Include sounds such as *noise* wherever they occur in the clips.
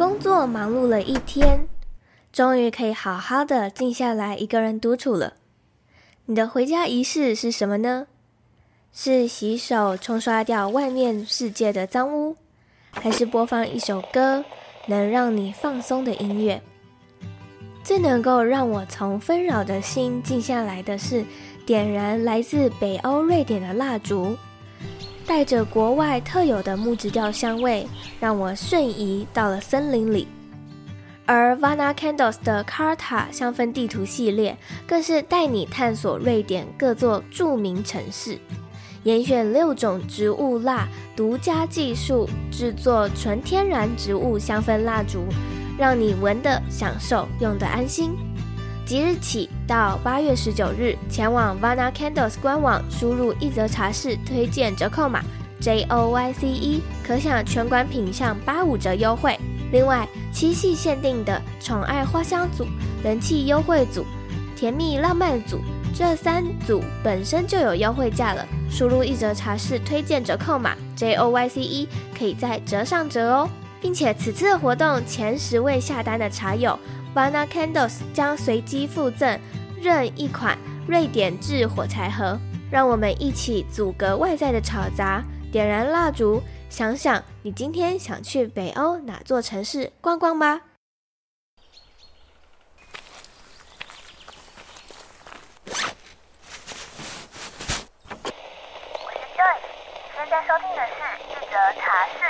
工作忙碌了一天，终于可以好好的静下来一个人独处了。你的回家仪式是什么呢？是洗手冲刷掉外面世界的脏污，还是播放一首歌能让你放松的音乐？最能够让我从纷扰的心静下来的是，点燃来自北欧瑞典的蜡烛，带着国外特有的木质调香味，让我瞬移到了森林里。而 Vana Candles 的 Carta 香氛地图系列，更是带你探索瑞典各座著名城市，严选六种植物蜡，独家技术制作纯天然植物香氛蜡烛。让你闻的享受，用的安心。即日起到八月十九日，前往 Vana Candles 官网，输入一则茶室推荐折扣码 J O Y C E，可享全馆品项八五折优惠。另外，七夕限定的宠爱花香组、人气优惠组、甜蜜浪漫组，这三组本身就有优惠价了。输入一折茶室推荐折扣码 J O Y C E，可以再折上折哦。并且此次的活动前十位下单的茶友，Vana Candles 将随机附赠任一款瑞典制火柴盒，让我们一起阻隔外在的吵杂，点燃蜡烛，想想你今天想去北欧哪座城市逛逛吧。我是 Joy，现在收听的是一则茶室。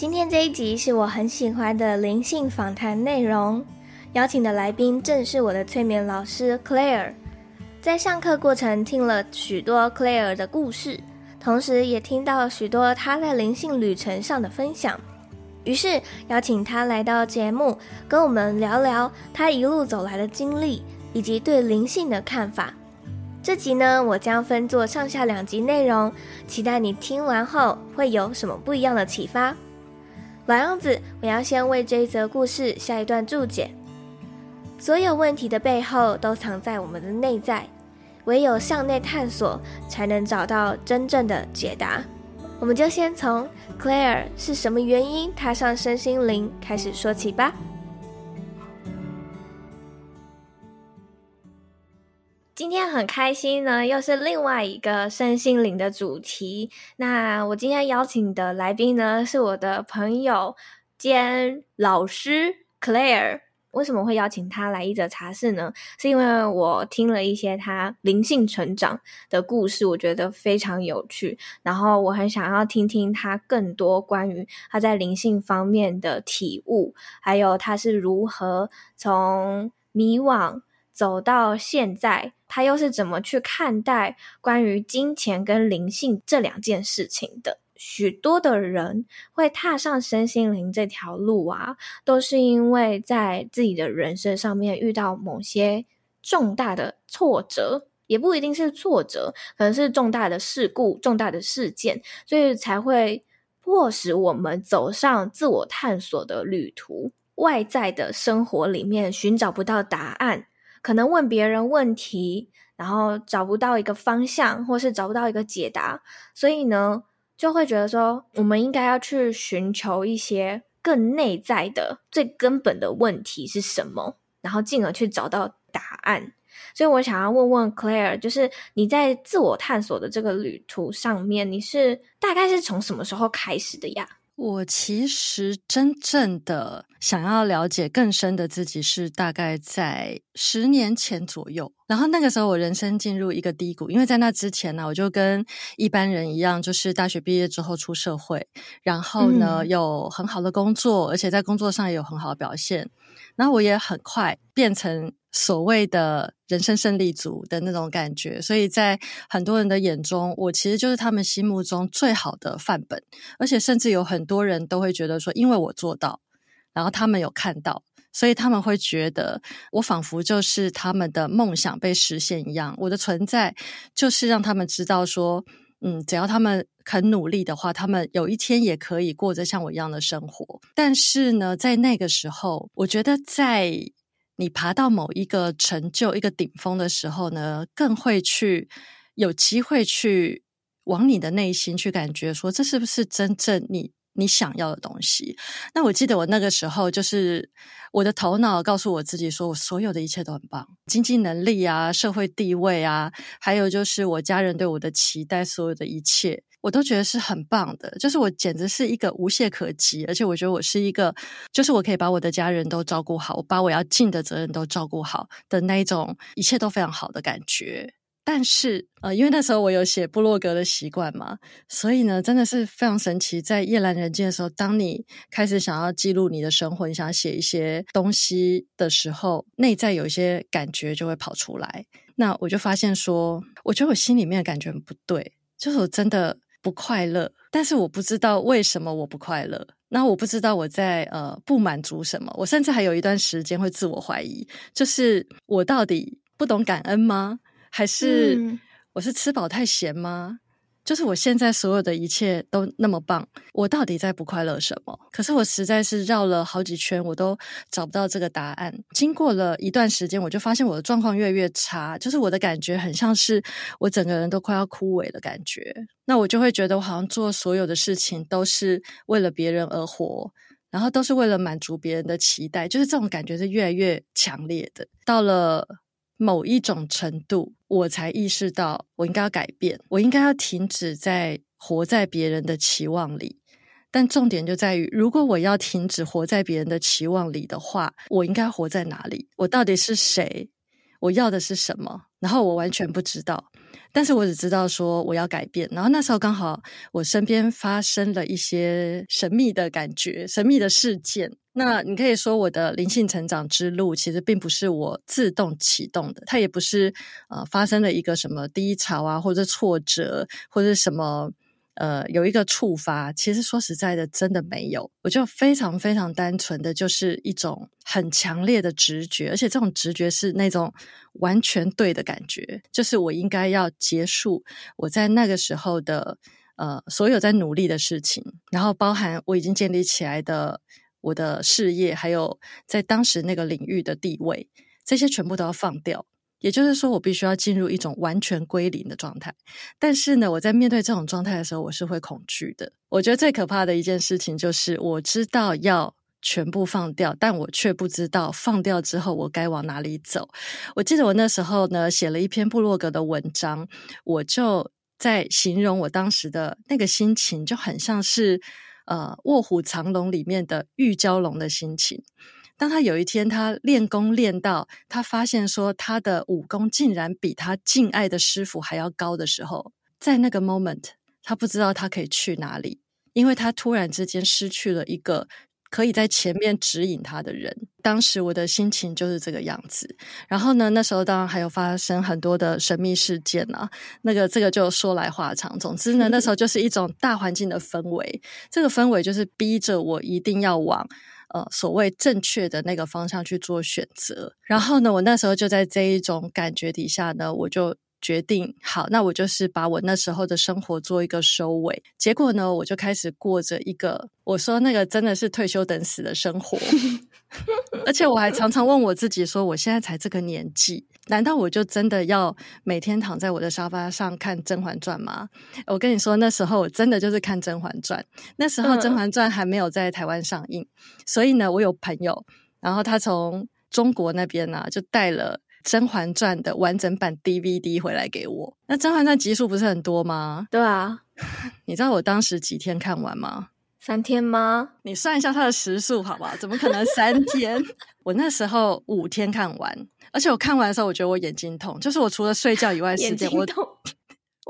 今天这一集是我很喜欢的灵性访谈内容，邀请的来宾正是我的催眠老师 Claire。在上课过程听了许多 Claire 的故事，同时也听到许多她在灵性旅程上的分享，于是邀请她来到节目，跟我们聊聊她一路走来的经历以及对灵性的看法。这集呢，我将分作上下两集内容，期待你听完后会有什么不一样的启发。老样子，我要先为这一则故事下一段注解。所有问题的背后都藏在我们的内在，唯有向内探索，才能找到真正的解答。我们就先从 Claire 是什么原因踏上身心灵开始说起吧。今天很开心呢，又是另外一个身心灵的主题。那我今天邀请的来宾呢，是我的朋友兼老师 Claire。为什么会邀请他来一则茶室呢？是因为我听了一些他灵性成长的故事，我觉得非常有趣。然后我很想要听听他更多关于他在灵性方面的体悟，还有他是如何从迷惘走到现在。他又是怎么去看待关于金钱跟灵性这两件事情的？许多的人会踏上身心灵这条路啊，都是因为在自己的人生上面遇到某些重大的挫折，也不一定是挫折，可能是重大的事故、重大的事件，所以才会迫使我们走上自我探索的旅途。外在的生活里面寻找不到答案。可能问别人问题，然后找不到一个方向，或是找不到一个解答，所以呢，就会觉得说，我们应该要去寻求一些更内在的、最根本的问题是什么，然后进而去找到答案。所以我想要问问 Claire，就是你在自我探索的这个旅途上面，你是大概是从什么时候开始的呀？我其实真正的想要了解更深的自己，是大概在十年前左右。然后那个时候，我人生进入一个低谷，因为在那之前呢，我就跟一般人一样，就是大学毕业之后出社会，然后呢，有很好的工作，而且在工作上也有很好的表现。那我也很快变成所谓的人生胜利组的那种感觉，所以在很多人的眼中，我其实就是他们心目中最好的范本，而且甚至有很多人都会觉得说，因为我做到，然后他们有看到。所以他们会觉得我仿佛就是他们的梦想被实现一样，我的存在就是让他们知道说，嗯，只要他们肯努力的话，他们有一天也可以过着像我一样的生活。但是呢，在那个时候，我觉得在你爬到某一个成就、一个顶峰的时候呢，更会去有机会去往你的内心去感觉说，这是不是真正你。你想要的东西。那我记得我那个时候，就是我的头脑告诉我自己说，我所有的一切都很棒，经济能力啊，社会地位啊，还有就是我家人对我的期待，所有的一切，我都觉得是很棒的。就是我简直是一个无懈可击，而且我觉得我是一个，就是我可以把我的家人都照顾好，我把我要尽的责任都照顾好的那一种，一切都非常好的感觉。但是，呃，因为那时候我有写部落格的习惯嘛，所以呢，真的是非常神奇。在夜阑人静的时候，当你开始想要记录你的生活，你想写一些东西的时候，内在有一些感觉就会跑出来。那我就发现说，我觉得我心里面的感觉很不对，就是我真的不快乐。但是我不知道为什么我不快乐，那我不知道我在呃不满足什么。我甚至还有一段时间会自我怀疑，就是我到底不懂感恩吗？还是我是吃饱太闲吗？嗯。就是我现在所有的一切都那么棒，我到底在不快乐什么？可是我实在是绕了好几圈，我都找不到这个答案。经过了一段时间，我就发现我的状况越来越差，就是我的感觉很像是我整个人都快要枯萎的感觉。那我就会觉得我好像做所有的事情都是为了别人而活，然后都是为了满足别人的期待，就是这种感觉是越来越强烈的。到了。某一种程度，我才意识到我应该要改变，我应该要停止在活在别人的期望里。但重点就在于，如果我要停止活在别人的期望里的话，我应该活在哪里？我到底是谁？我要的是什么？然后我完全不知道。但是我只知道说我要改变，然后那时候刚好我身边发生了一些神秘的感觉、神秘的事件。那你可以说我的灵性成长之路其实并不是我自动启动的，它也不是呃发生了一个什么低潮啊，或者挫折，或者什么。呃，有一个触发，其实说实在的，真的没有。我就非常非常单纯的就是一种很强烈的直觉，而且这种直觉是那种完全对的感觉，就是我应该要结束我在那个时候的呃所有在努力的事情，然后包含我已经建立起来的我的事业，还有在当时那个领域的地位，这些全部都要放掉。也就是说，我必须要进入一种完全归零的状态。但是呢，我在面对这种状态的时候，我是会恐惧的。我觉得最可怕的一件事情就是，我知道要全部放掉，但我却不知道放掉之后我该往哪里走。我记得我那时候呢，写了一篇部落格的文章，我就在形容我当时的那个心情，就很像是呃《卧虎藏龙》里面的玉娇龙的心情。当他有一天他练功练到他发现说他的武功竟然比他敬爱的师傅还要高的时候，在那个 moment 他不知道他可以去哪里，因为他突然之间失去了一个可以在前面指引他的人。当时我的心情就是这个样子。然后呢，那时候当然还有发生很多的神秘事件啊，那个这个就说来话长。总之呢，那时候就是一种大环境的氛围，这个氛围就是逼着我一定要往。呃，所谓正确的那个方向去做选择，然后呢，我那时候就在这一种感觉底下呢，我就决定，好，那我就是把我那时候的生活做一个收尾。结果呢，我就开始过着一个，我说那个真的是退休等死的生活，*laughs* 而且我还常常问我自己说，我现在才这个年纪。难道我就真的要每天躺在我的沙发上看《甄嬛传》吗？我跟你说，那时候我真的就是看《甄嬛传》。那时候《甄嬛传》还没有在台湾上映，嗯，所以呢，我有朋友，然后他从中国那边呢，啊，就带了《甄嬛传》的完整版 DVD 回来给我。那《甄嬛传》集数不是很多吗？对啊，*laughs* 你知道我当时几天看完吗？三天吗？你算一下它的时速好不好？怎么可能三天？*laughs* 我那时候五天看完。而且我看完的时候，我觉得我眼睛痛，就是我除了睡觉以外时间，我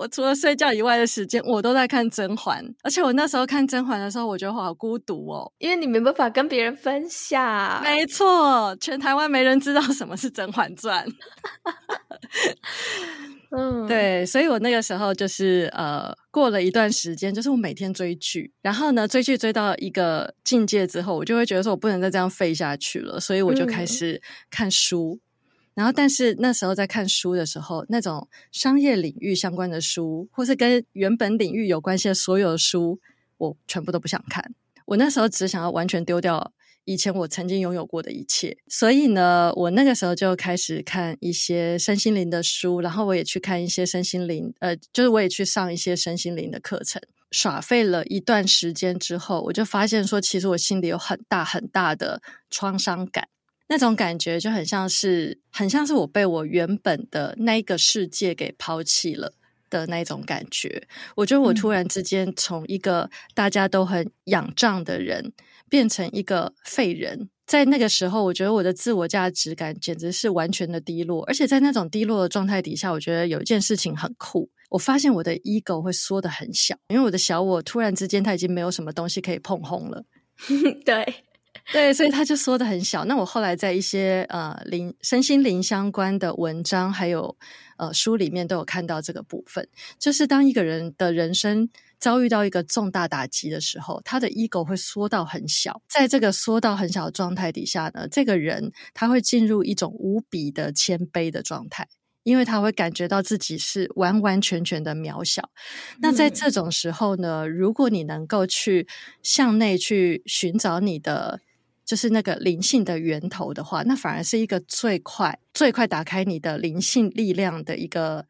我除了睡觉以外的时间，我都在看《甄嬛》，而且我那时候看《甄嬛》的时候，我觉得我好孤独哦，因为你没办法跟别人分享。没错，全台湾没人知道什么是《甄嬛传》。*laughs* 嗯，对，所以我那个时候就是呃，过了一段时间，就是我每天追剧，然后呢，追剧追到一个境界之后，我就会觉得说我不能再这样废下去了，所以我就开始看书。嗯然后，但是那时候在看书的时候，那种商业领域相关的书，或是跟原本领域有关系的所有书，我全部都不想看。我那时候只想要完全丢掉以前我曾经拥有过的一切。所以呢，我那个时候就开始看一些身心灵的书，然后我也去看一些身心灵，呃，就是我也去上一些身心灵的课程。耍废了一段时间之后，我就发现说，其实我心里有很大很大的创伤感。那种感觉就很像是，很像是我被我原本的那个世界给抛弃了的那种感觉。我觉得我突然之间从一个大家都很仰仗的人，变成一个废人。在那个时候，我觉得我的自我价值感简直是完全的低落。而且在那种低落的状态底下，我觉得有一件事情很酷。我发现我的 ego 会缩得很小，因为我的小我突然之间他已经没有什么东西可以碰红了。*laughs* 对。*laughs* 对，所以他就缩的很小。那我后来在一些呃灵身心灵相关的文章，还有呃书里面都有看到这个部分，就是当一个人的人生遭遇到一个重大打击的时候，他的 ego 会缩到很小。在这个缩到很小的状态底下呢，这个人他会进入一种无比的谦卑的状态，因为他会感觉到自己是完完全全的渺小。那在这种时候呢，如果你能够去向内去寻找你的。就是那个灵性的源头的话，那反而是一个最快、最快打开你的灵性力量的一个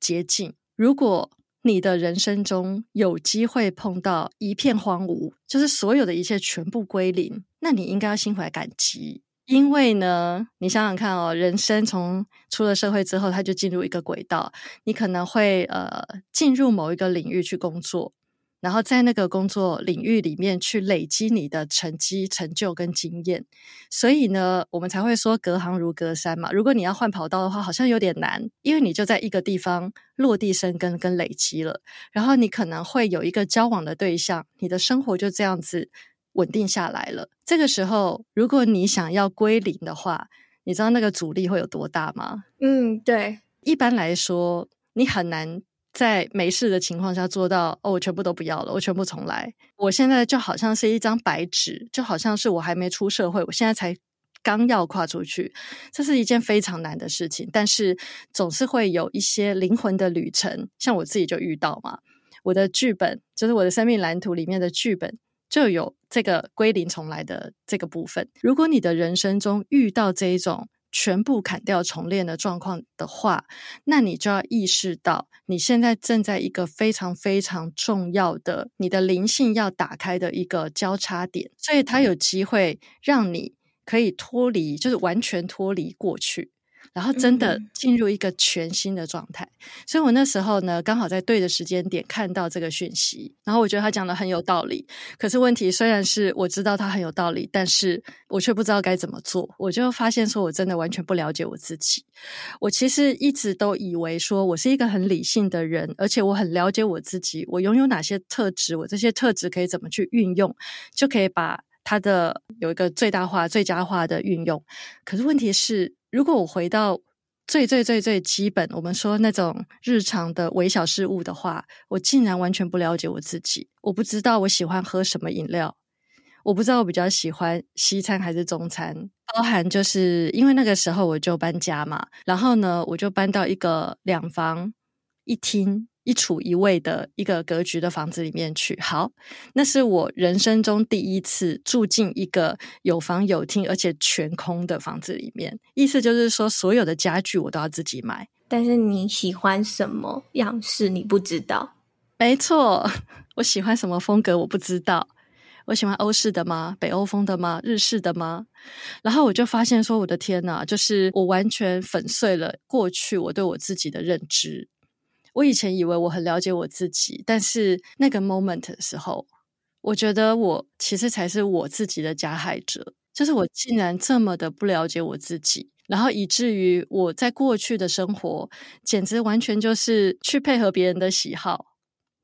捷径。如果你的人生中有机会碰到一片荒芜，就是所有的一切全部归零，那你应该要心怀感激，因为呢，你想想看哦，人生从出了社会之后，他就进入一个轨道，你可能会呃进入某一个领域去工作。然后在那个工作领域里面去累积你的成绩、成就跟经验，所以呢，我们才会说隔行如隔山嘛。如果你要换跑道的话，好像有点难，因为你就在一个地方落地生根跟累积了，然后你可能会有一个交往的对象，你的生活就这样子稳定下来了。这个时候，如果你想要归零的话，你知道那个阻力会有多大吗？嗯，对。一般来说，你很难。在没事的情况下做到哦，我全部都不要了，我全部重来。我现在就好像是一张白纸，就好像是我还没出社会，我现在才刚要跨出去，这是一件非常难的事情。但是总是会有一些灵魂的旅程，像我自己就遇到嘛。我的剧本就是我的生命蓝图里面的剧本，就有这个归零重来的这个部分。如果你的人生中遇到这一种，全部砍掉重练的状况的话，那你就要意识到，你现在正在一个非常非常重要的，你的灵性要打开的一个交叉点，所以它有机会让你可以脱离，就是完全脱离过去。然后真的进入一个全新的状态，嗯、所以我那时候呢，刚好在对的时间点看到这个讯息，然后我觉得他讲的很有道理。可是问题虽然是我知道他很有道理，但是我却不知道该怎么做。我就发现说，我真的完全不了解我自己。我其实一直都以为说我是一个很理性的人，而且我很了解我自己，我拥有哪些特质，我这些特质可以怎么去运用，就可以把它的有一个最大化、最佳化的运用。可是问题是。如果我回到最最最最基本，我们说那种日常的微小事物的话，我竟然完全不了解我自己。我不知道我喜欢喝什么饮料，我不知道我比较喜欢西餐还是中餐。包含就是因为那个时候我就搬家嘛，然后呢，我就搬到一个两房一厅。一处一卫的一个格局的房子里面去，好，那是我人生中第一次住进一个有房有厅而且全空的房子里面。意思就是说，所有的家具我都要自己买。但是你喜欢什么样式，你不知道。没错，*laughs* 我喜欢什么风格，我不知道。我喜欢欧式的吗？北欧风的吗？日式的吗？然后我就发现说，我的天呐，就是我完全粉碎了过去我对我自己的认知。我以前以为我很了解我自己，但是那个 moment 的时候，我觉得我其实才是我自己的加害者。就是我竟然这么的不了解我自己，然后以至于我在过去的生活，简直完全就是去配合别人的喜好，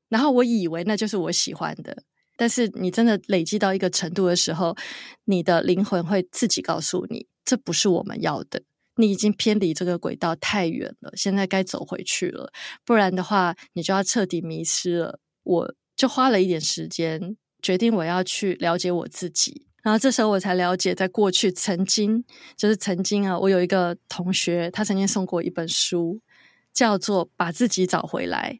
然后我以为那就是我喜欢的。但是你真的累积到一个程度的时候，你的灵魂会自己告诉你，这不是我们要的。你已经偏离这个轨道太远了，现在该走回去了，不然的话，你就要彻底迷失了。我就花了一点时间，决定我要去了解我自己。然后这时候我才了解，在过去曾经，就是曾经啊，我有一个同学，他曾经送过一本书，叫做《把自己找回来》。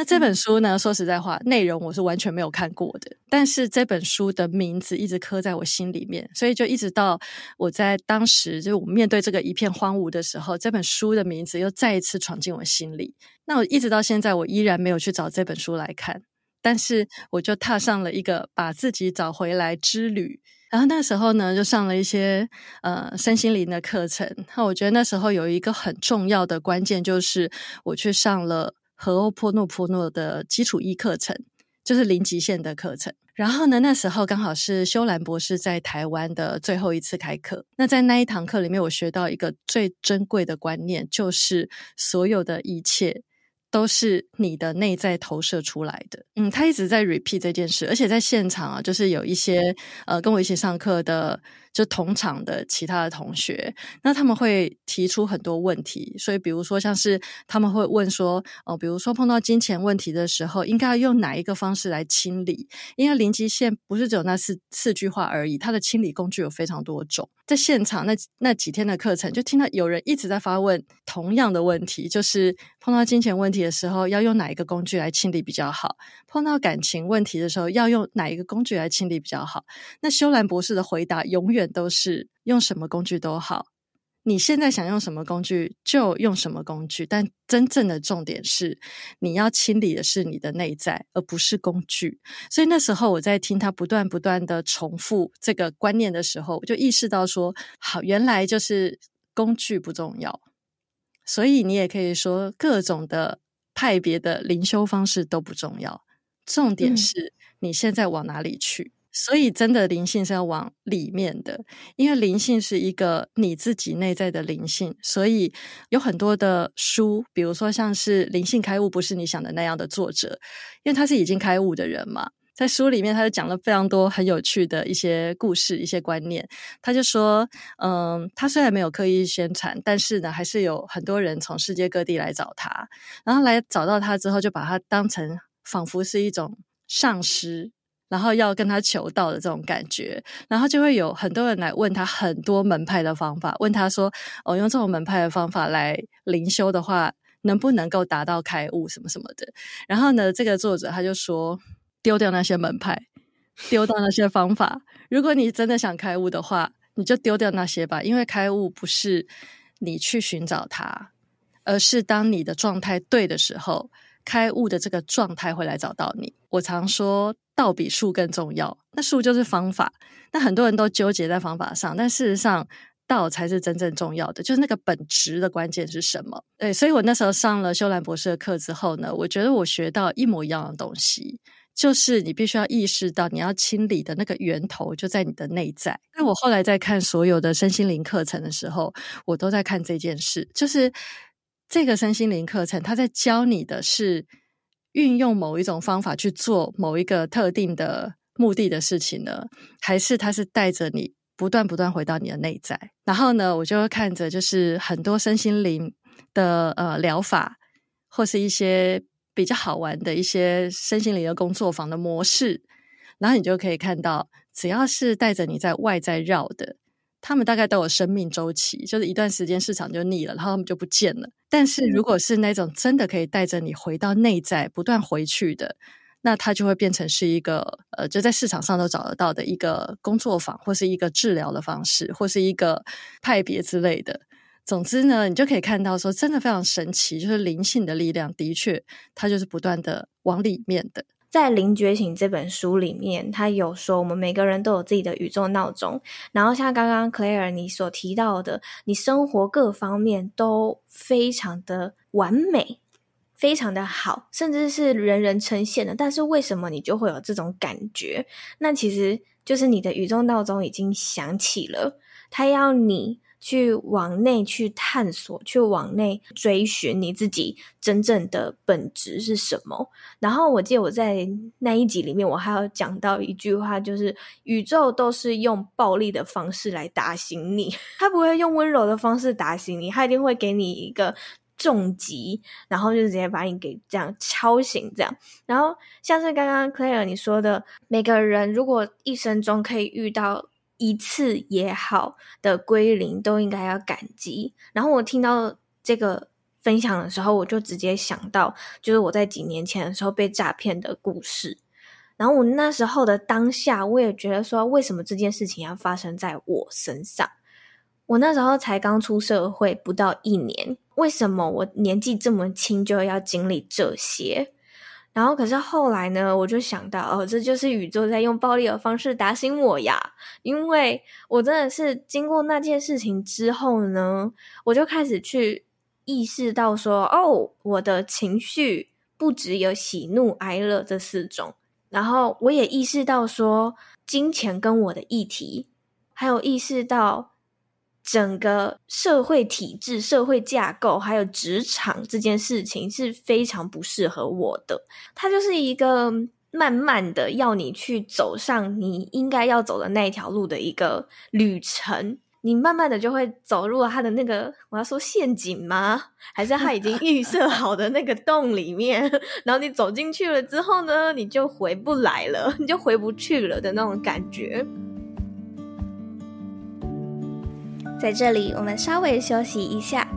那这本书呢，说实在话，内容我是完全没有看过的，但是这本书的名字一直刻在我心里面，所以就一直到我在当时就我面对这个一片荒芜的时候，这本书的名字又再一次闯进我心里。那我一直到现在，我依然没有去找这本书来看。但是我就踏上了一个把自己找回来之旅，然后那时候呢，就上了一些呃身心灵的课程。那我觉得那时候有一个很重要的关键，就是我去上了和欧波诺波诺的基础一课程，就是零极限的课程。然后呢，那时候刚好是修兰博士在台湾的最后一次开课。那在那一堂课里面，我学到一个最珍贵的观念，就是所有的一切。都是你的内在投射出来的。嗯，他一直在 repeat 这件事，而且在现场啊，就是有一些呃跟我一起上课的。就同场的其他的同学，那他们会提出很多问题，所以比如说像是他们会问说，哦，比如说碰到金钱问题的时候，应该用哪一个方式来清理？因为零极限不是只有那四四句话而已，它的清理工具有非常多种。在现场那那几天的课程，就听到有人一直在发问同样的问题，就是碰到金钱问题的时候，要用哪一个工具来清理比较好？碰到感情问题的时候，要用哪一个工具来清理比较好？那修兰博士的回答永远。都是用什么工具都好，你现在想用什么工具就用什么工具，但真正的重点是你要清理的是你的内在，而不是工具。所以那时候我在听他不断不断的重复这个观念的时候，我就意识到说，好，原来就是工具不重要。所以你也可以说各种的派别的灵修方式都不重要，重点是你现在往哪里去。所以，真的灵性是要往里面的，因为灵性是一个你自己内在的灵性。所以，有很多的书，比如说像是《灵性开悟》，不是你想的那样的作者，因为他是已经开悟的人嘛。在书里面，他就讲了非常多很有趣的一些故事、一些观念。他就说，嗯，他虽然没有刻意宣传，但是呢，还是有很多人从世界各地来找他，然后来找到他之后，就把他当成仿佛是一种上师。然后要跟他求道的这种感觉，然后就会有很多人来问他很多门派的方法，问他说：“哦，用这种门派的方法来灵修的话，能不能够达到开悟什么什么的？”然后呢，这个作者他就说：“丢掉那些门派，丢掉那些方法。如果你真的想开悟的话，你就丢掉那些吧，因为开悟不是你去寻找它，而是当你的状态对的时候。”开悟的这个状态会来找到你。我常说道比术更重要，那术就是方法。那很多人都纠结在方法上，但事实上道才是真正重要的，就是那个本质的关键是什么？对，所以我那时候上了修兰博士的课之后呢，我觉得我学到一模一样的东西，就是你必须要意识到你要清理的那个源头就在你的内在。那我后来在看所有的身心灵课程的时候，我都在看这件事，就是。这个身心灵课程，他在教你的是运用某一种方法去做某一个特定的目的的事情呢，还是他是带着你不断不断回到你的内在？然后呢，我就会看着就是很多身心灵的呃疗法，或是一些比较好玩的一些身心灵的工作坊的模式，然后你就可以看到，只要是带着你在外在绕的。他们大概都有生命周期，就是一段时间市场就腻了，然后他们就不见了。但是如果是那种真的可以带着你回到内在，不断回去的，那它就会变成是一个呃，就在市场上都找得到的一个工作坊，或是一个治疗的方式，或是一个派别之类的。总之呢，你就可以看到说，真的非常神奇，就是灵性的力量，的确，它就是不断的往里面的。在《灵觉醒》这本书里面，他有说我们每个人都有自己的宇宙闹钟。然后像刚刚 Claire 你所提到的，你生活各方面都非常的完美，非常的好，甚至是人人称羡的。但是为什么你就会有这种感觉？那其实就是你的宇宙闹钟已经响起了，它要你去往内去探索，去往内追寻你自己真正的本质是什么。然后我记得我在那一集里面，我还有讲到一句话，就是宇宙都是用暴力的方式来打醒你，*laughs* 它不会用温柔的方式打醒你，它一定会给你一个重击，然后就直接把你给这样敲醒，这样。然后像是刚刚 Claire 你说的，每个人如果一生中可以遇到。一次也好的归零都应该要感激。然后我听到这个分享的时候，我就直接想到，就是我在几年前的时候被诈骗的故事。然后我那时候的当下，我也觉得说，为什么这件事情要发生在我身上？我那时候才刚出社会不到一年，为什么我年纪这么轻就要经历这些？然后，可是后来呢，我就想到，哦，这就是宇宙在用暴力的方式打醒我呀！因为我真的是经过那件事情之后呢，我就开始去意识到说，哦，我的情绪不只有喜怒哀乐这四种，然后我也意识到说，金钱跟我的议题，还有意识到。整个社会体制、社会架构，还有职场这件事情是非常不适合我的。它就是一个慢慢的要你去走上你应该要走的那一条路的一个旅程。你慢慢的就会走入了他的那个，我要说陷阱吗？还是他已经 *laughs* 预设好的那个洞里面？然后你走进去了之后呢，你就回不来了，你就回不去了的那种感觉。在这里，我们稍微休息一下。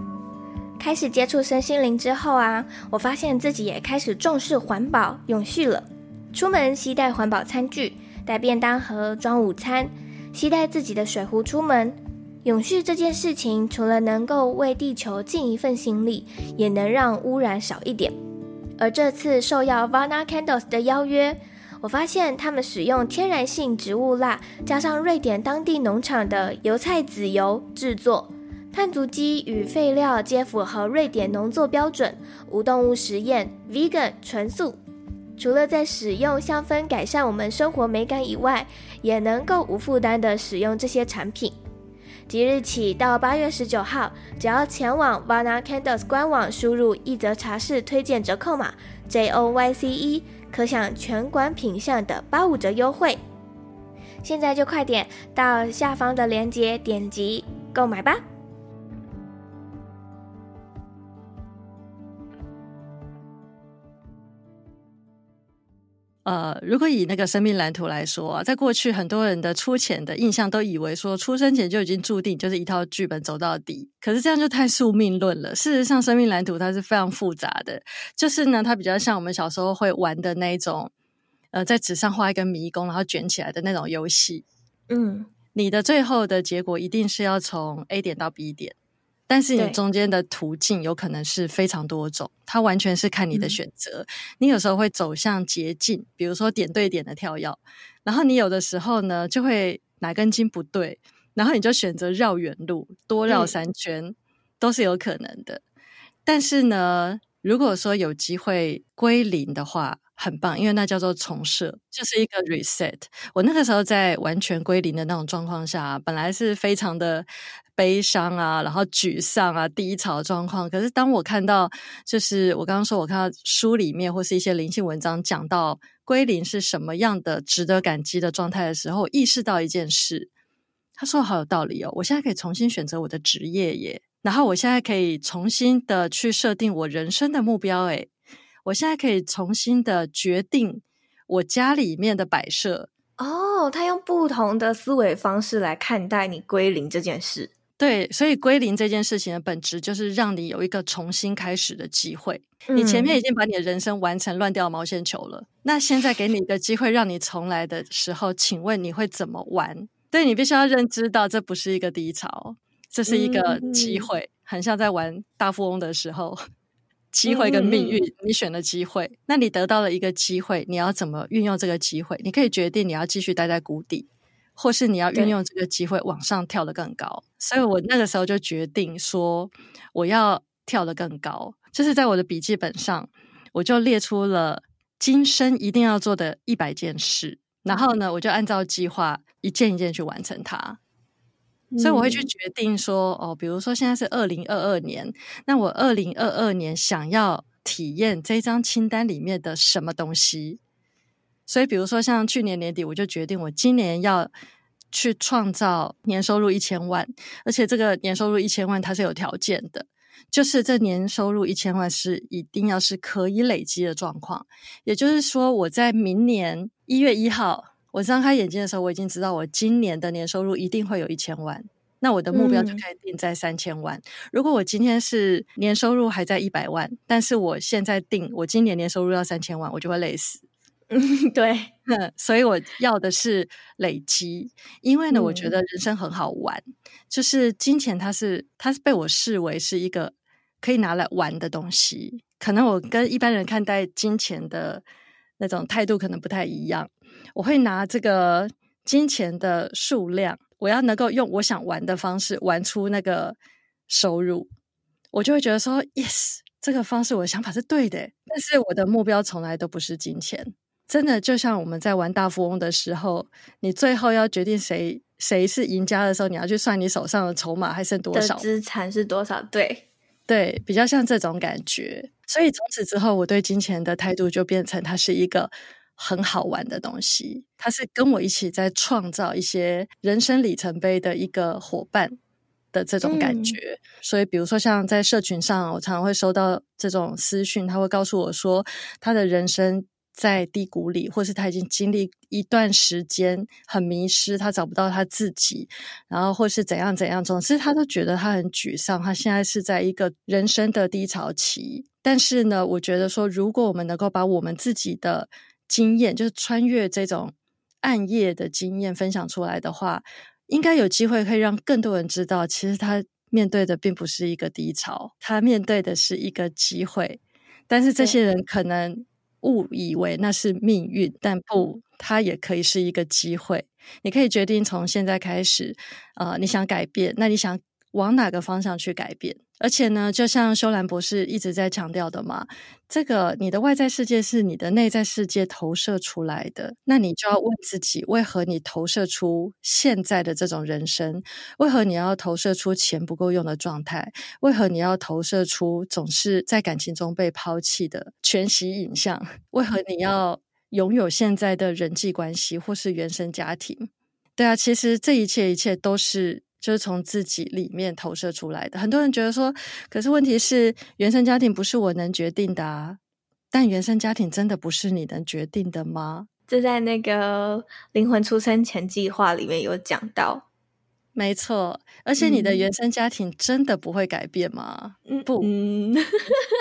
开始接触身心灵之后啊，我发现自己也开始重视环保、永续了。出门携带环保餐具，带便当盒装午餐，携带自己的水壶出门。永续这件事情，除了能够为地球尽一份心力，也能让污染少一点。而这次受邀 Vana Candles 的邀约。我发现他们使用天然性植物蜡，加上瑞典当地农场的油菜籽油制作，碳足迹与废料皆符合瑞典农作标准，无动物实验，vegan 纯素。除了在使用香氛改善我们生活美感以外，也能够无负担的使用这些产品。即日起到八月十九号，只要前往 Vana Candles 官网输入一则茶室推荐折扣码 J O Y C E。可享全馆品相的八五折优惠，现在就快点到下方的链接点击购买吧。呃，如果以那个生命蓝图来说啊，在过去很多人的粗浅的印象都以为说，出生前就已经注定就是一套剧本走到底，可是这样就太宿命论了。事实上，生命蓝图它是非常复杂的，就是呢，它比较像我们小时候会玩的那种，呃，在纸上画一个迷宫，然后卷起来的那种游戏。嗯，你的最后的结果一定是要从 A 点到 B 点。但是你中间的途径有可能是非常多种，它完全是看你的选择。嗯。你有时候会走向捷径，比如说点对点的跳跃，然后你有的时候呢就会哪根筋不对，然后你就选择绕远路，多绕三圈，嗯，都是有可能的。但是呢，如果说有机会归零的话，很棒，因为那叫做重设，就是一个 reset。我那个时候在完全归零的那种状况下，本来是非常的。悲伤啊，然后沮丧啊，低潮状况。可是当我看到，就是我刚刚说，我看到书里面或是一些灵性文章讲到归零是什么样的值得感激的状态的时候，意识到一件事。他说好有道理哦，我现在可以重新选择我的职业耶，然后我现在可以重新的去设定我人生的目标诶，我现在可以重新的决定我家里面的摆设。哦，他用不同的思维方式来看待你归零这件事。对，所以归零这件事情的本质就是让你有一个重新开始的机会。嗯。你前面已经把你的人生玩成乱掉毛线球了，那现在给你一个机会让你重来的时候，请问你会怎么玩？对，你必须要认知到这不是一个低潮，这是一个机会，很像在玩大富翁的时候，机会跟命运，你选了机会，那你得到了一个机会，你要怎么运用这个机会？你可以决定你要继续待在谷底。或是你要运用这个机会往上跳得更高，所以我那个时候就决定说我要跳得更高。就是在我的笔记本上，我就列出了今生一定要做的一百件事，然后呢，我就按照计划一件一件去完成它。所以我会去决定说，哦，比如说现在是二零二二年，那我二零二二年想要体验这张清单里面的什么东西。所以，比如说像去年年底，我就决定我今年要去创造年收入一千万，而且这个年收入一千万它是有条件的，就是这年收入一千万是一定要是可以累积的状况。也就是说，我在明年一月一号我张开眼睛的时候，我已经知道我今年的年收入一定会有一千万，那我的目标就可以定在三千万。嗯。如果我今天是年收入还在一百万，但是我现在定我今年年收入要三千万，我就会累死。*laughs* 嗯，对，所以我要的是累积，因为呢，我觉得人生很好玩，嗯、就是金钱它是它是被我视为是一个可以拿来玩的东西。可能我跟一般人看待金钱的那种态度可能不太一样，我会拿这个金钱的数量，我要能够用我想玩的方式玩出那个收入，我就会觉得说，yes，这个方式我的想法是对的，但是我的目标从来都不是金钱。真的就像我们在玩大富翁的时候，你最后要决定谁谁是赢家的时候，你要去算你手上的筹码还剩多少，资产是多少？对对，比较像这种感觉。所以从此之后，我对金钱的态度就变成它是一个很好玩的东西，它是跟我一起在创造一些人生里程碑的一个伙伴的这种感觉。嗯。所以，比如说像在社群上，我常常会收到这种私讯，他会告诉我说，他的人生。在低谷里，或是他已经经历一段时间很迷失，他找不到他自己，然后或是怎样怎样，总之他都觉得他很沮丧。他现在是在一个人生的低潮期。但是呢，我觉得说，如果我们能够把我们自己的经验，就是穿越这种暗夜的经验分享出来的话，应该有机会可以让更多人知道，其实他面对的并不是一个低潮，他面对的是一个机会。但是这些人可能。误以为那是命运，但不，它也可以是一个机会。你可以决定从现在开始，呃，你想改变，那你想往哪个方向去改变？而且呢，就像修兰博士一直在强调的嘛，这个你的外在世界是你的内在世界投射出来的，那你就要问自己，为何你投射出现在的这种人生？为何你要投射出钱不够用的状态？为何你要投射出总是在感情中被抛弃的全息影像？为何你要拥有现在的人际关系或是原生家庭？对啊，其实这一切一切都是。就是从自己里面投射出来的。很多人觉得说，可是问题是，原生家庭不是我能决定的啊。但原生家庭真的不是你能决定的吗？这在那个灵魂出生前计划里面有讲到。没错，而且你的原生家庭真的不会改变吗？嗯、不，嗯，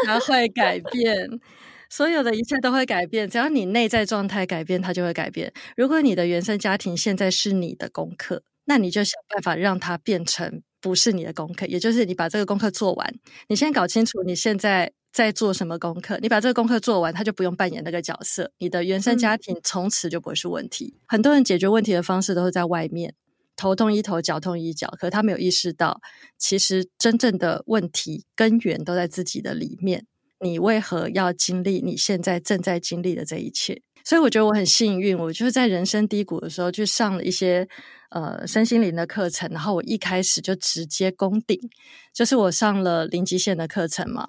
它会改变。所有的一切都会改变，只要你内在状态改变，它就会改变。如果你的原生家庭现在是你的功课。那你就想办法让它变成不是你的功课，也就是你把这个功课做完。你先搞清楚你现在在做什么功课，你把这个功课做完，他就不用扮演那个角色。你的原生家庭从此就不会是问题。嗯。很多人解决问题的方式都是在外面，头痛医头，脚痛医脚，可是他没有意识到，其实真正的问题根源都在自己的里面。你为何要经历你现在正在经历的这一切？所以我觉得我很幸运，我就是在人生低谷的时候去上了一些呃身心灵的课程，然后我一开始就直接攻顶，就是我上了零极限的课程嘛，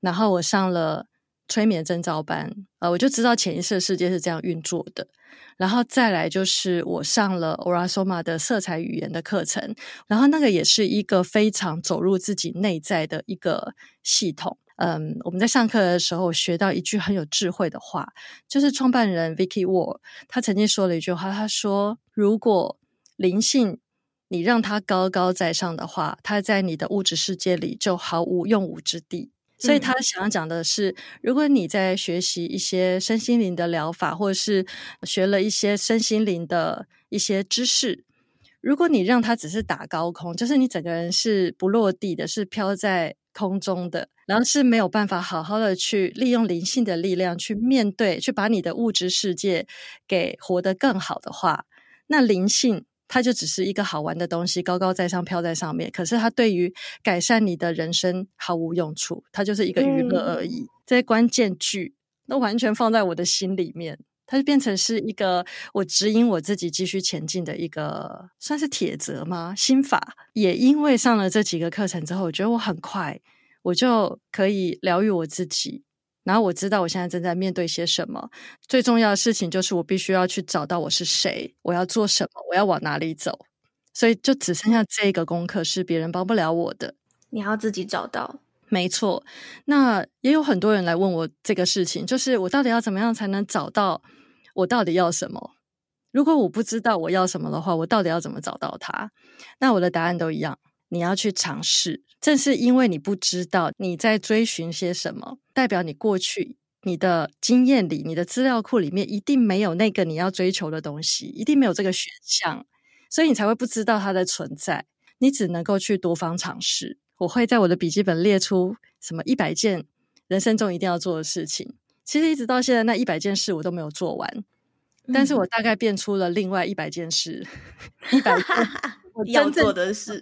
然后我上了催眠证照班，呃，我就知道潜意识世界是这样运作的，然后再来就是我上了 Ora Soma 的色彩语言的课程，然后那个也是一个非常走入自己内在的一个系统。嗯，我们在上课的时候学到一句很有智慧的话，就是创办人 Vicky Ward 他曾经说了一句话，他说：“如果灵性你让它高高在上的话，它在你的物质世界里就毫无用武之地。”所以他想要讲的是，如果你在学习一些身心灵的疗法，或者是学了一些身心灵的一些知识，如果你让它只是打高空，就是你整个人是不落地的，是飘在空中的。然后是没有办法好好的去利用灵性的力量去面对，去把你的物质世界给活得更好的话，那灵性它就只是一个好玩的东西，高高在上飘在上面。可是它对于改善你的人生毫无用处，它就是一个娱乐而已。嗯、这些关键句都完全放在我的心里面。它就变成是一个我指引我自己继续前进的一个算是铁则吗？心法。也因为上了这几个课程之后，我觉得我很快我就可以疗愈我自己。然后我知道我现在正在面对些什么。最重要的事情就是我必须要去找到我是谁，我要做什么，我要往哪里走。所以就只剩下这个功课是别人帮不了我的，你要自己找到。没错，那也有很多人来问我这个事情，就是我到底要怎么样才能找到我到底要什么？如果我不知道我要什么的话，我到底要怎么找到它？那我的答案都一样，你要去尝试。正是因为你不知道你在追寻些什么，代表你过去你的经验里、你的资料库里面一定没有那个你要追求的东西，一定没有这个选项，所以你才会不知道它的存在。你只能够去多方尝试。我会在我的笔记本列出什么一百件人生中一定要做的事情。其实一直到现在，那一百件事我都没有做完，但是我大概变出了另外一百件事，一百件 *laughs* 我要做的事。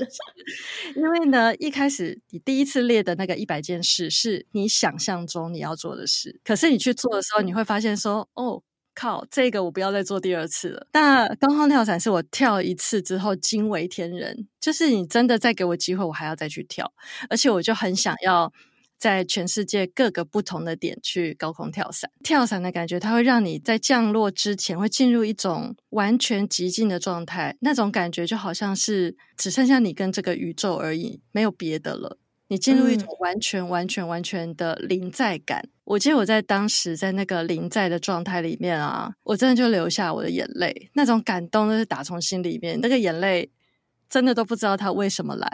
因为呢，一开始你第一次列的那个一百件事是你想象中你要做的事，可是你去做的时候，你会发现说，哦。靠，这个我不要再做第二次了。那高空跳伞是我跳一次之后惊为天人，就是你真的再给我机会，我还要再去跳。而且我就很想要在全世界各个不同的点去高空跳伞。跳伞的感觉，它会让你在降落之前会进入一种完全极静的状态，那种感觉就好像是只剩下你跟这个宇宙而已，没有别的了。你进入一种完全、完全、完全的临在感。嗯。我记得我在当时在那个临在的状态里面啊，我真的就流下我的眼泪，那种感动都是打从心里面，那个眼泪真的都不知道它为什么来。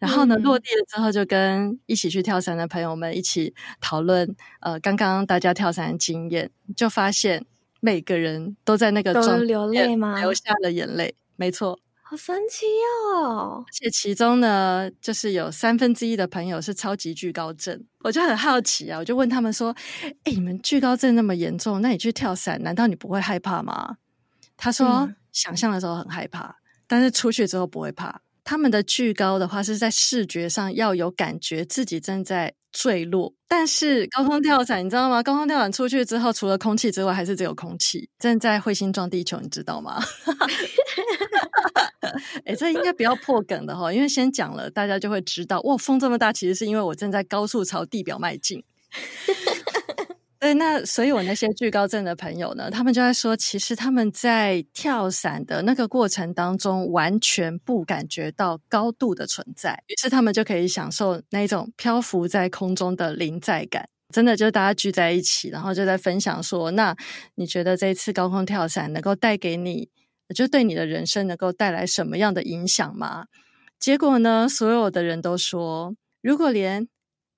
然后呢，落地了之后，就跟一起去跳伞的朋友们一起讨论，呃，刚刚大家跳伞的经验，就发现每个人都在那个都流泪吗？流下了眼泪，没错。好神奇哦！而且其中呢，就是有三分之一的朋友是超级惧高症，我就很好奇啊，我就问他们说：“哎，你们惧高症那么严重，那你去跳伞，难道你不会害怕吗？”他说：“嗯、想象的时候很害怕，但是出去之后不会怕。他们的巨高的话，是在视觉上要有感觉自己正在坠落，但是高空跳伞，你知道吗？高空跳伞出去之后，除了空气之外，还是只有空气，正在彗星撞地球，你知道吗？” *laughs* 哎，这应该不要破梗的哈，因为先讲了，大家就会知道。哇，风这么大，其实是因为我正在高速朝地表迈进。对，那所以我那些惧高症的朋友呢，他们就在说，其实他们在跳伞的那个过程当中，完全不感觉到高度的存在，于是他们就可以享受那一种漂浮在空中的临在感。真的，就大家聚在一起，然后就在分享说，那你觉得这一次高空跳伞能够带给你？就对你的人生能够带来什么样的影响吗？结果呢，所有的人都说，如果连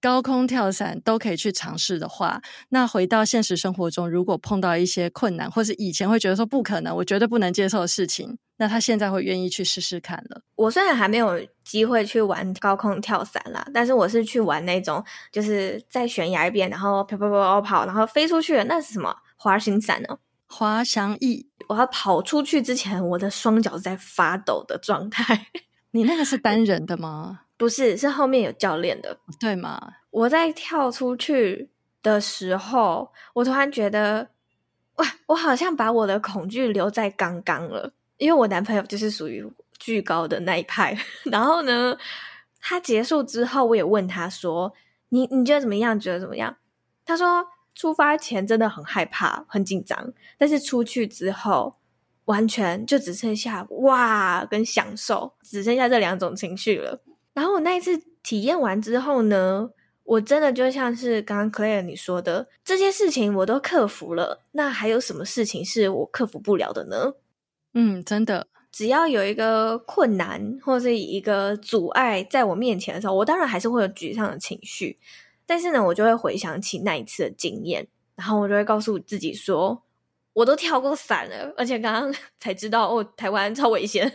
高空跳伞都可以去尝试的话，那回到现实生活中，如果碰到一些困难，或是以前会觉得说不可能，我绝对不能接受的事情，那他现在会愿意去试试看了。我虽然还没有机会去玩高空跳伞啦，但是我是去玩那种，就是在悬崖边，然后飘飘飘飘跑，然后飞出去的，那是什么？滑行伞呢？滑翔翼，我要跑出去之前，我的双脚在发抖的状态。*laughs* 你那个是单人的吗？不是，是后面有教练的，对吗？我在跳出去的时候，我突然觉得，哇，我好像把我的恐惧留在刚刚了。因为我男朋友就是属于巨高的那一派。*laughs* 然后呢，他结束之后，我也问他说：“你你觉得怎么样？觉得怎么样？”他说。出发前真的很害怕、很紧张，但是出去之后，完全就只剩下哇跟享受，只剩下这两种情绪了。然后我那一次体验完之后呢，我真的就像是刚刚 Claire 你说的，这些事情我都克服了，那还有什么事情是我克服不了的呢？嗯，真的，只要有一个困难或是一个阻碍在我面前的时候，我当然还是会有沮丧的情绪。但是呢，我就会回想起那一次的经验，然后我就会告诉自己说，我都跳过伞了，而且刚刚 *laughs* 才知道哦，台湾超危险，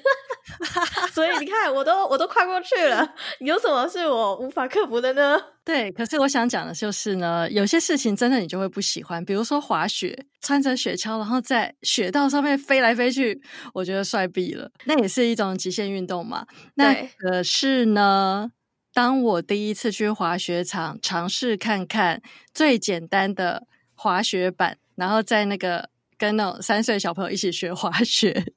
*laughs* 所以你看，我都我都跨过去了，有什么是我无法克服的呢？对，可是我想讲的就是呢，有些事情真的你就会不喜欢，比如说滑雪，穿着雪橇，然后在雪道上面飞来飞去，我觉得帅毙了，那也是一种极限运动嘛。那可是呢？当我第一次去滑雪场尝试看看最简单的滑雪板，然后在那个跟那种三岁小朋友一起学滑雪，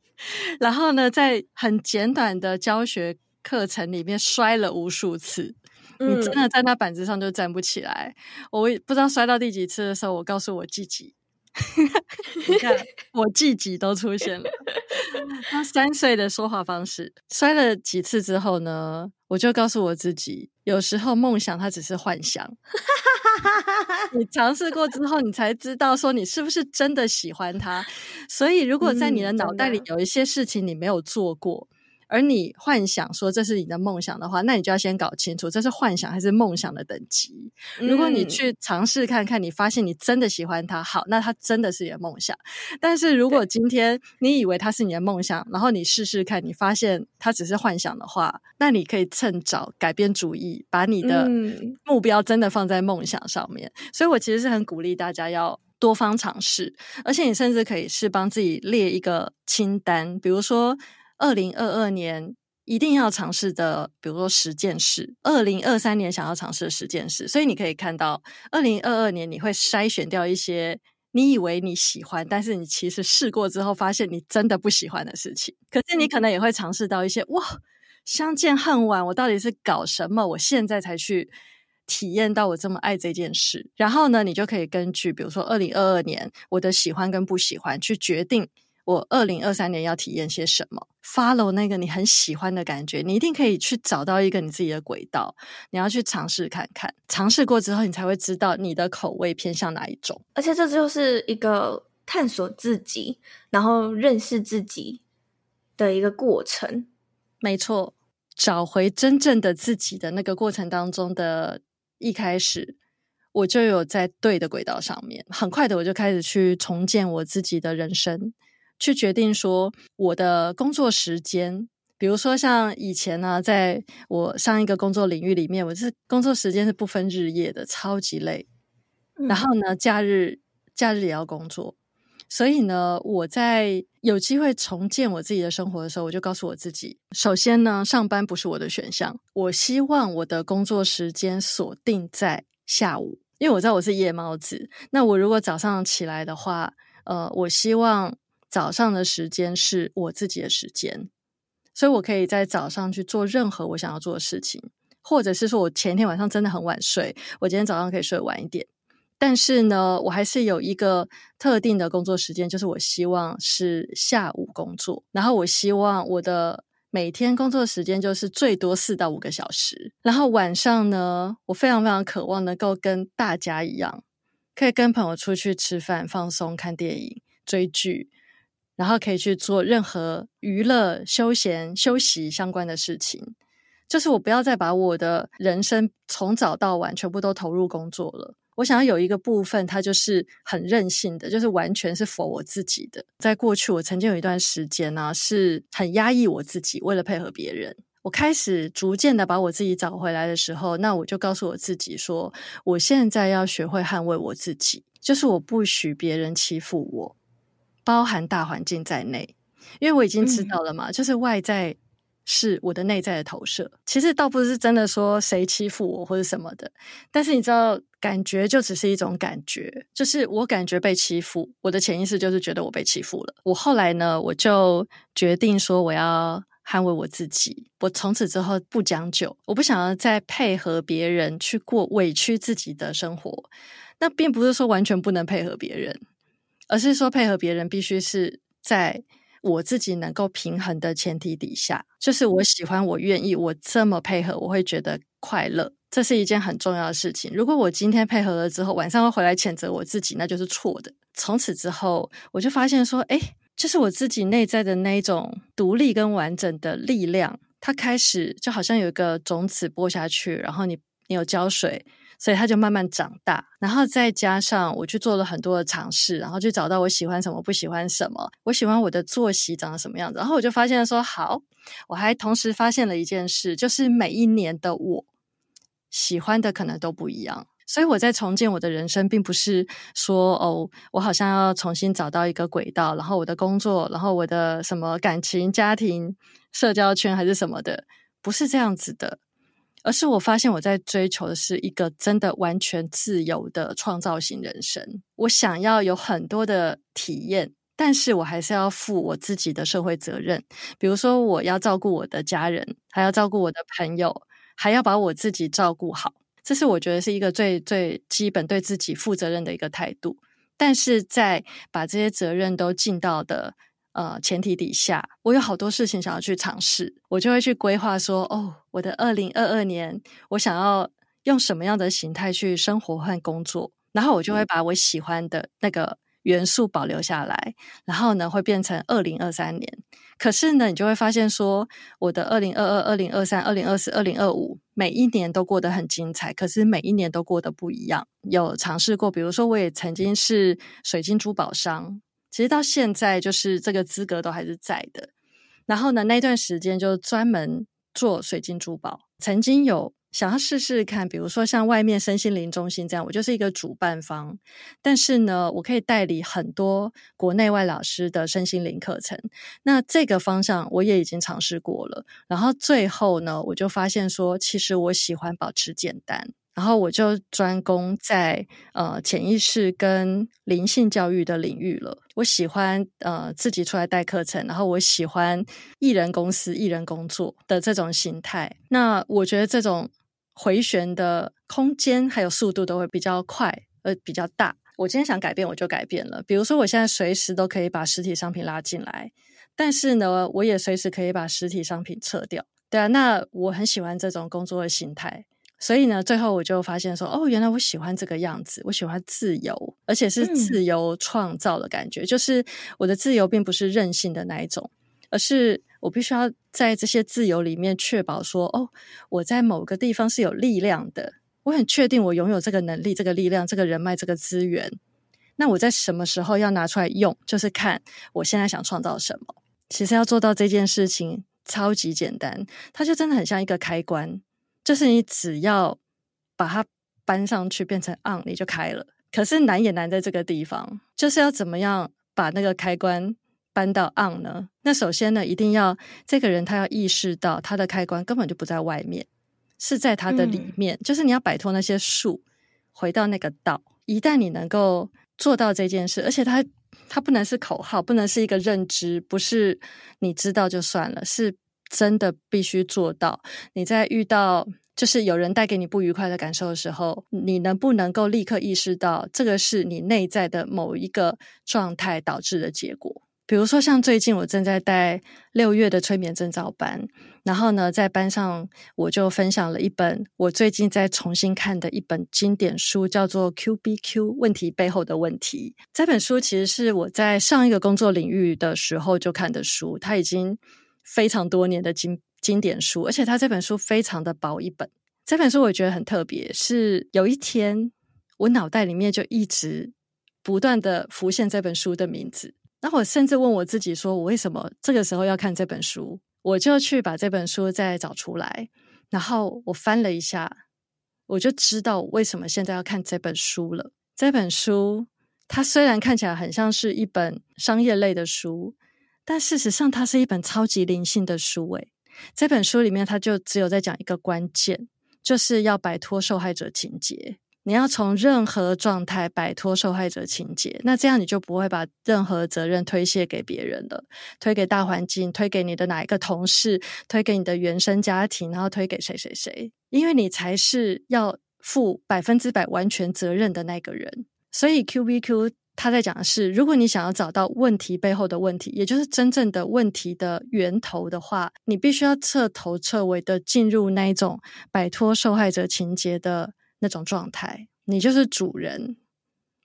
然后呢，在很简短的教学课程里面摔了无数次。嗯、你真的在那板子上就站不起来。我不知道摔到第几次的时候，我告诉我自己，你看我自己都出现了。他三岁的说话方式，摔了几次之后呢，我就告诉我自己，有时候梦想它只是幻想。你尝试过之后，你才知道说你是不是真的喜欢它。所以，如果在你的脑袋里有一些事情你没有做过。而你幻想说这是你的梦想的话，那你就要先搞清楚这是幻想还是梦想的等级。如果你去尝试看看，你发现你真的喜欢它，好，那它真的是你的梦想。但是如果今天你以为它是你的梦想，然后你试试看，你发现它只是幻想的话，那你可以趁早改变主意，把你的目标真的放在梦想上面。所以我其实是很鼓励大家要多方尝试，而且你甚至可以是帮自己列一个清单，比如说。二零二二年一定要尝试的，比如说十件事；二零二三年想要尝试的十件事。所以你可以看到，二零二二年你会筛选掉一些你以为你喜欢，但是你其实试过之后发现你真的不喜欢的事情。可是你可能也会尝试到一些，哇，相见恨晚，我到底是搞什么？我现在才去体验到我这么爱这件事。然后呢，你就可以根据，比如说二零二二年我的喜欢跟不喜欢，去决定。我二零二三年要体验些什么？Follow 那个你很喜欢的感觉，你一定可以去找到一个你自己的轨道。你要去尝试看看，尝试过之后，你才会知道你的口味偏向哪一种。而且这就是一个探索自己，然后认识自己的一个过程。没错，找回真正的自己的那个过程当中的一开始，我就有在对的轨道上面。很快的，我就开始去重建我自己的人生。去决定说我的工作时间，比如说像以前呢、啊，在我上一个工作领域里面，我是工作时间是不分日夜的，超级累。嗯、然后呢，假日假日也要工作，所以呢，我在有机会重建我自己的生活的时候，我就告诉我自己，首先呢，上班不是我的选项，我希望我的工作时间锁定在下午，因为我知道我是夜猫子。那我如果早上起来的话，呃，我希望。早上的时间是我自己的时间，所以我可以在早上去做任何我想要做的事情，或者是说我前一天晚上真的很晚睡，我今天早上可以睡晚一点。但是呢，我还是有一个特定的工作时间，就是我希望是下午工作，然后我希望我的每天工作时间就是最多四到五个小时，然后晚上呢，我非常非常渴望能够跟大家一样，可以跟朋友出去吃饭、放松、看电影、追剧。然后可以去做任何娱乐、休闲、休息相关的事情，就是我不要再把我的人生从早到晚全部都投入工作了。我想要有一个部分，它就是很任性的，就是完全是否我自己的。在过去，我曾经有一段时间呢，是很压抑我自己，为了配合别人。我开始逐渐的把我自己找回来的时候，那我就告诉我自己说，我现在要学会捍卫我自己，就是我不许别人欺负我。包含大环境在内，因为我已经知道了嘛，嗯、就是外在是我的内在的投射。其实倒不是真的说谁欺负我或者什么的，但是你知道，感觉就只是一种感觉，就是我感觉被欺负，我的潜意识就是觉得我被欺负了。我后来呢，我就决定说我要捍卫我自己，我从此之后不将就，我不想要再配合别人去过委屈自己的生活。那并不是说完全不能配合别人。而是说，配合别人必须是在我自己能够平衡的前提底下，就是我喜欢，我愿意，我这么配合，我会觉得快乐，这是一件很重要的事情。如果我今天配合了之后，晚上会回来谴责我自己，那就是错的。从此之后，我就发现说，诶，就是我自己内在的那一种独立跟完整的力量，它开始就好像有一个种子播下去，然后你你有浇水。所以它就慢慢长大，然后再加上我去做了很多的尝试，然后去找到我喜欢什么，不喜欢什么，我喜欢我的作息长什么样子，然后我就发现说好，我还同时发现了一件事，就是每一年的我喜欢的可能都不一样，所以我在重建我的人生，并不是说哦，我好像要重新找到一个轨道，然后我的工作，然后我的什么感情、家庭、社交圈还是什么的，不是这样子的。而是我发现我在追求的是一个真的完全自由的创造型人生。我想要有很多的体验，但是我还是要负我自己的社会责任。比如说，我要照顾我的家人，还要照顾我的朋友，还要把我自己照顾好。这是我觉得是一个最最基本对自己负责任的一个态度。但是在把这些责任都尽到的。呃，前提底下，我有好多事情想要去尝试，我就会去规划说，哦，我的二零二二年，我想要用什么样的形态去生活和工作，然后我就会把我喜欢的那个元素保留下来，然后呢，会变成二零二三年。可是呢，你就会发现说，我的二零二二、二零二三、二零二四、二零二五，每一年都过得很精彩，可是每一年都过得不一样。有尝试过，比如说，我也曾经是水晶珠宝商。其实到现在，就是这个资格都还是在的。然后呢，那段时间就专门做水晶珠宝。曾经有想要试试看，比如说像外面身心灵中心这样，我就是一个主办方。但是呢，我可以代理很多国内外老师的身心灵课程。那这个方向我也已经尝试过了。然后最后呢，我就发现说，其实我喜欢保持简单。然后我就专攻在呃潜意识跟灵性教育的领域了。我喜欢呃自己出来带课程，然后我喜欢一人公司、一人工作的这种形态。那我觉得这种回旋的空间还有速度都会比较快，呃比较大。我今天想改变，我就改变了。比如说，我现在随时都可以把实体商品拉进来，但是呢，我也随时可以把实体商品撤掉。对啊，那我很喜欢这种工作的形态。所以呢，最后我就发现说，哦，原来我喜欢这个样子，我喜欢自由，而且是自由创造的感觉。嗯。就是我的自由并不是任性的那一种，而是我必须要在这些自由里面确保说，哦，我在某个地方是有力量的，我很确定我拥有这个能力、这个力量、这个人脉、这个资源。那我在什么时候要拿出来用，就是看我现在想创造什么。其实要做到这件事情超级简单，它就真的很像一个开关。就是你只要把它搬上去变成 on，你就开了。可是难也难在这个地方，就是要怎么样把那个开关搬到 on 呢？那首先呢，一定要这个人他要意识到他的开关根本就不在外面，是在他的里面。嗯。就是你要摆脱那些树，回到那个道。一旦你能够做到这件事，而且它它不能是口号，不能是一个认知，不是你知道就算了，是。真的必须做到。你在遇到就是有人带给你不愉快的感受的时候，你能不能够立刻意识到这个是你内在的某一个状态导致的结果？比如说，像最近我正在带六月的催眠证照班，然后呢，在班上我就分享了一本我最近在重新看的一本经典书，叫做《QBQ 问题背后的问题》。这本书其实是我在上一个工作领域的时候就看的书，它已经。非常多年的经经典书，而且他这本书非常的薄一本。这本书我觉得很特别，是有一天我脑袋里面就一直不断的浮现这本书的名字，然后我甚至问我自己说，我为什么这个时候要看这本书？我就去把这本书再找出来，然后我翻了一下，我就知道为什么现在要看这本书了。这本书它虽然看起来很像是一本商业类的书。但事实上，它是一本超级灵性的书。诶，这本书里面，它就只有在讲一个关键，就是要摆脱受害者情节。你要从任何状态摆脱受害者情节，那这样你就不会把任何责任推卸给别人了，推给大环境，推给你的哪一个同事，推给你的原生家庭，然后推给谁谁谁，因为你才是要负百分之百完全责任的那个人。所以 QBQ。他在讲的是，如果你想要找到问题背后的问题，也就是真正的问题的源头的话，你必须要彻头彻尾的进入那一种摆脱受害者情节的那种状态。你就是主人，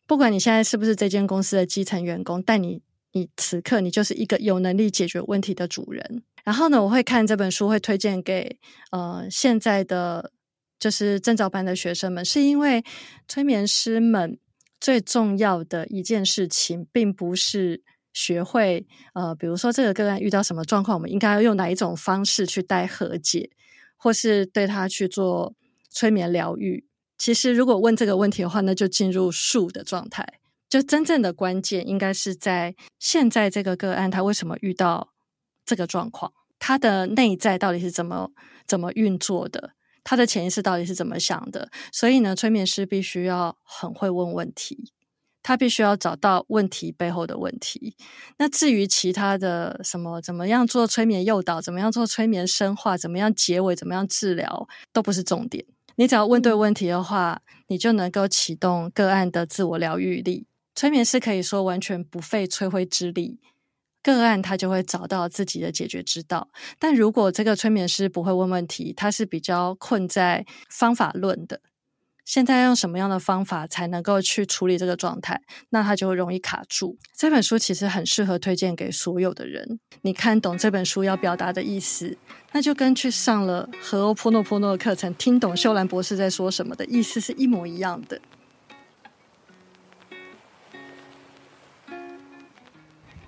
不管你现在是不是这间公司的基层员工，但你你此刻你就是一个有能力解决问题的主人。然后呢，我会看这本书，会推荐给呃现在的就是证照班的学生们，是因为催眠师们。最重要的一件事情，并不是学会呃，比如说这个个案遇到什么状况，我们应该要用哪一种方式去待和解，或是对他去做催眠疗愈。其实，如果问这个问题的话，那就进入术的状态。就真正的关键，应该是在现在这个个案，他为什么遇到这个状况，他的内在到底是怎么怎么运作的。他的潜意识到底是怎么想的。所以呢，催眠师必须要很会问问题，他必须要找到问题背后的问题。那至于其他的什么，怎么样做催眠诱导，怎么样做催眠深化，怎么样结尾，怎么样治疗，都不是重点。你只要问对问题的话，你就能够启动个案的自我疗愈力。催眠师可以说完全不费吹灰之力。个案他就会找到自己的解决之道，但如果这个催眠师不会问问题，他是比较困在方法论的。现在用什么样的方法才能够去处理这个状态？那他就会容易卡住。这本书其实很适合推荐给所有的人。你看懂这本书要表达的意思，那就跟去上了和欧波诺波诺的课程，听懂秀兰博士在说什么的意思是一模一样的。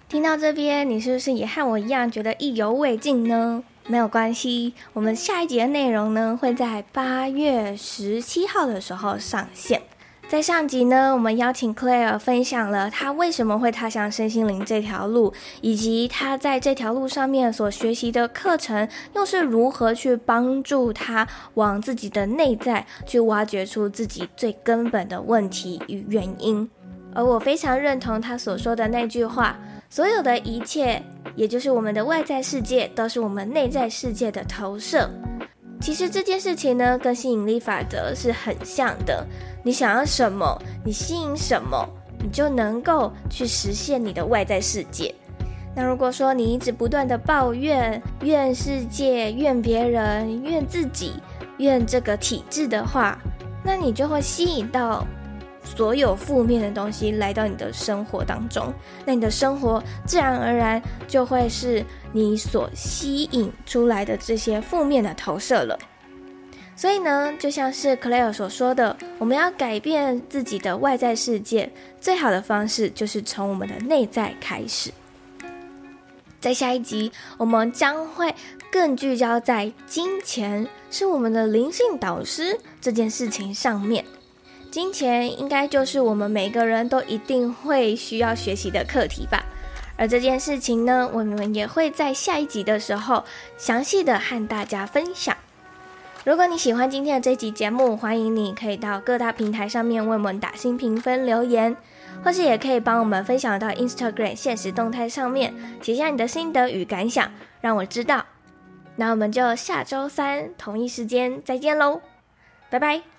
听到这边，你是不是也和我一样觉得意犹未尽呢？没有关系，我们下一集的内容呢会在八月十七号的时候上线。在上集呢，我们邀请 Claire 分享了她为什么会踏上身心灵这条路，以及她在这条路上面所学习的课程又是如何去帮助她往自己的内在去挖掘出自己最根本的问题与原因。而我非常认同他所说的那句话。所有的一切，也就是我们的外在世界，都是我们内在世界的投射。其实这件事情呢，跟吸引力法则是很像的。你想要什么，你吸引什么，你就能够去实现你的外在世界。那如果说你一直不断的抱怨，怨世界，怨别人，怨自己，怨这个体制的话，那你就会吸引到。所有负面的东西来到你的生活当中，那你的生活自然而然就会是你所吸引出来的这些负面的投射了。所以呢，就像是 Claire 所说的，我们要改变自己的外在世界，最好的方式就是从我们的内在开始。在下一集，我们将会更聚焦在金钱是我们的灵性导师这件事情上面。金钱应该就是我们每个人都一定会需要学习的课题吧。而这件事情呢，我们也会在下一集的时候详细的和大家分享。如果你喜欢今天的这集节目，欢迎你可以到各大平台上面为我们打新评分、留言，或是也可以帮我们分享到 Instagram 现实动态上面，写下你的心得与感想，让我知道。那我们就下周三同一时间再见喽，拜拜。